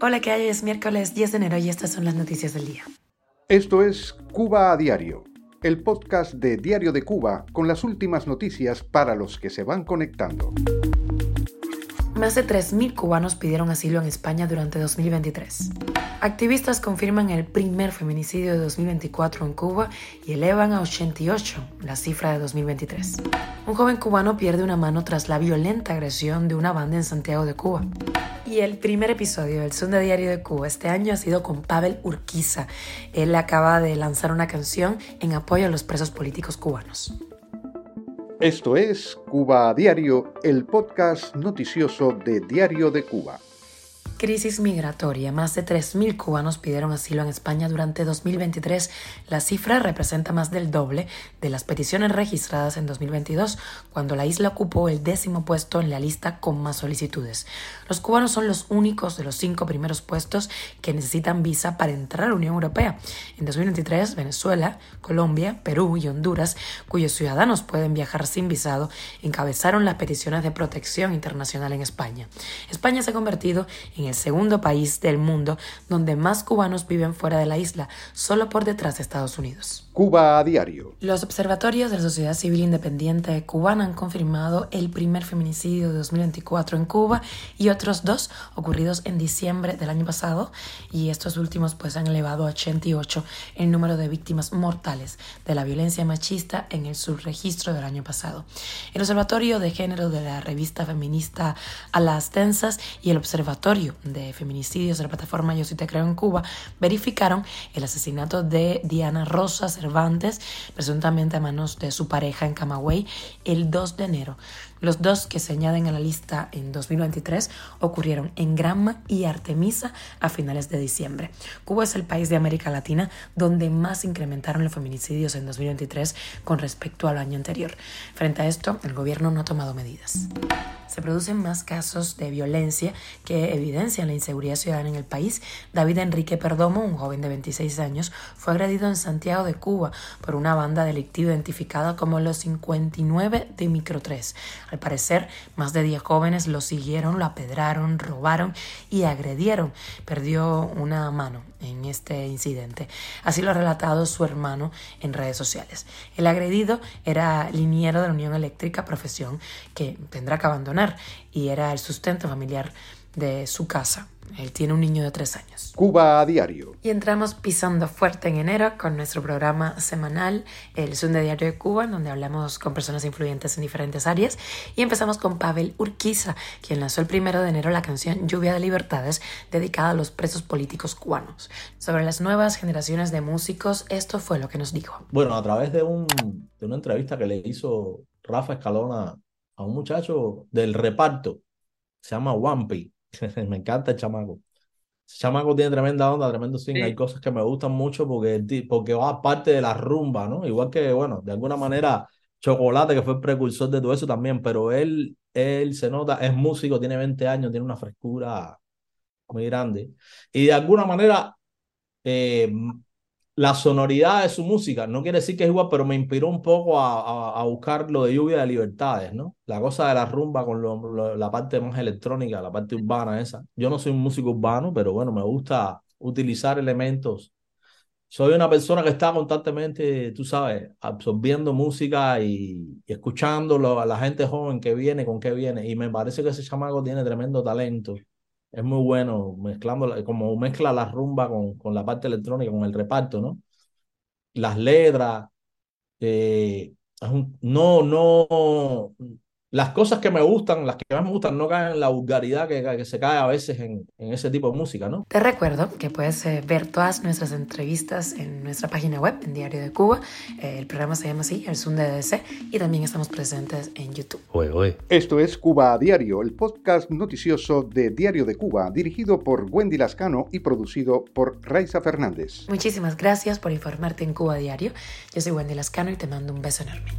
Hola, ¿qué hay? Es miércoles 10 de enero y estas son las noticias del día. Esto es Cuba a Diario, el podcast de Diario de Cuba con las últimas noticias para los que se van conectando. Más de 3.000 cubanos pidieron asilo en España durante 2023. Activistas confirman el primer feminicidio de 2024 en Cuba y elevan a 88 la cifra de 2023. Un joven cubano pierde una mano tras la violenta agresión de una banda en Santiago de Cuba. Y el primer episodio del Sunday Diario de Cuba este año ha sido con Pavel Urquiza. Él acaba de lanzar una canción en apoyo a los presos políticos cubanos. Esto es Cuba Diario, el podcast noticioso de Diario de Cuba. Crisis migratoria. Más de 3.000 cubanos pidieron asilo en España durante 2023. La cifra representa más del doble de las peticiones registradas en 2022, cuando la isla ocupó el décimo puesto en la lista con más solicitudes. Los cubanos son los únicos de los cinco primeros puestos que necesitan visa para entrar a la Unión Europea. En 2023, Venezuela, Colombia, Perú y Honduras, cuyos ciudadanos pueden viajar sin visado, encabezaron las peticiones de protección internacional en España. España se ha convertido en el segundo país del mundo donde más cubanos viven fuera de la isla, solo por detrás de Estados Unidos. Cuba a diario. Los observatorios de la Sociedad Civil Independiente cubana han confirmado el primer feminicidio de 2024 en Cuba y otros dos ocurridos en diciembre del año pasado y estos últimos pues han elevado a 88 el número de víctimas mortales de la violencia machista en el subregistro del año pasado. El Observatorio de Género de la revista feminista A las Tensas y el Observatorio de Feminicidios de la plataforma Yo sí te creo en Cuba verificaron el asesinato de Diana Rosa Cervantes, presuntamente a manos de su pareja en Camagüey, el 2 de enero. Los dos que se añaden a la lista en 2023 ocurrieron en Granma y Artemisa a finales de diciembre. Cuba es el país de América Latina donde más incrementaron los feminicidios en 2023 con respecto al año anterior. Frente a esto, el gobierno no ha tomado medidas se producen más casos de violencia que evidencian la inseguridad ciudadana en el país. David Enrique Perdomo, un joven de 26 años, fue agredido en Santiago de Cuba por una banda delictiva identificada como los 59 de Micro 3. Al parecer, más de 10 jóvenes lo siguieron, lo apedraron, robaron y agredieron. Perdió una mano en este incidente. Así lo ha relatado su hermano en redes sociales. El agredido era liniero de la Unión Eléctrica, profesión que tendrá que abandonar, y era el sustento familiar de su casa. Él tiene un niño de tres años. Cuba a diario. Y entramos pisando fuerte en enero con nuestro programa semanal, el Sunday Diario de Cuba, donde hablamos con personas influyentes en diferentes áreas. Y empezamos con Pavel Urquiza, quien lanzó el primero de enero la canción Lluvia de Libertades, dedicada a los presos políticos cubanos. Sobre las nuevas generaciones de músicos, esto fue lo que nos dijo. Bueno, a través de, un, de una entrevista que le hizo Rafa Escalona a un muchacho del reparto, se llama Wampi me encanta el chamaco. El chamaco tiene tremenda onda, tremendo swing. Hay cosas que me gustan mucho porque, porque va parte de la rumba, ¿no? Igual que, bueno, de alguna manera, Chocolate, que fue el precursor de todo eso también, pero él, él se nota, es músico, tiene 20 años, tiene una frescura muy grande. Y de alguna manera, eh, la sonoridad de su música, no quiere decir que es igual, pero me inspiró un poco a, a, buscar lo de lluvia de libertades, ¿no? La cosa de la rumba con la parte más electrónica, la parte urbana esa. Yo no soy un músico urbano, pero bueno, me gusta utilizar elementos. Soy una persona que está constantemente, tú sabes, absorbiendo música y, y escuchando a la gente joven que viene, con qué viene. Y me parece que ese chamaco tiene tremendo talento es muy bueno mezclando, como mezcla la rumba con, con la parte electrónica, con el reparto, ¿no? Las letras, eh, no, no, las cosas que me gustan, las que más me gustan, no caen en la vulgaridad que, que se cae a veces en, en, ese tipo de música, ¿no? Te recuerdo que puedes eh, ver todas nuestras entrevistas en nuestra página web, en Diario de Cuba. Eh, el programa se llama así, El Zoom de DDC, y también estamos presentes en YouTube. Oye, oye. Esto es Cuba a Diario, el podcast noticioso de Diario de Cuba, dirigido por Wendy Lascano y producido por Raiza Fernández. Muchísimas gracias por informarte en Cuba a Diario. Yo soy Wendy Lascano y te mando un beso enorme.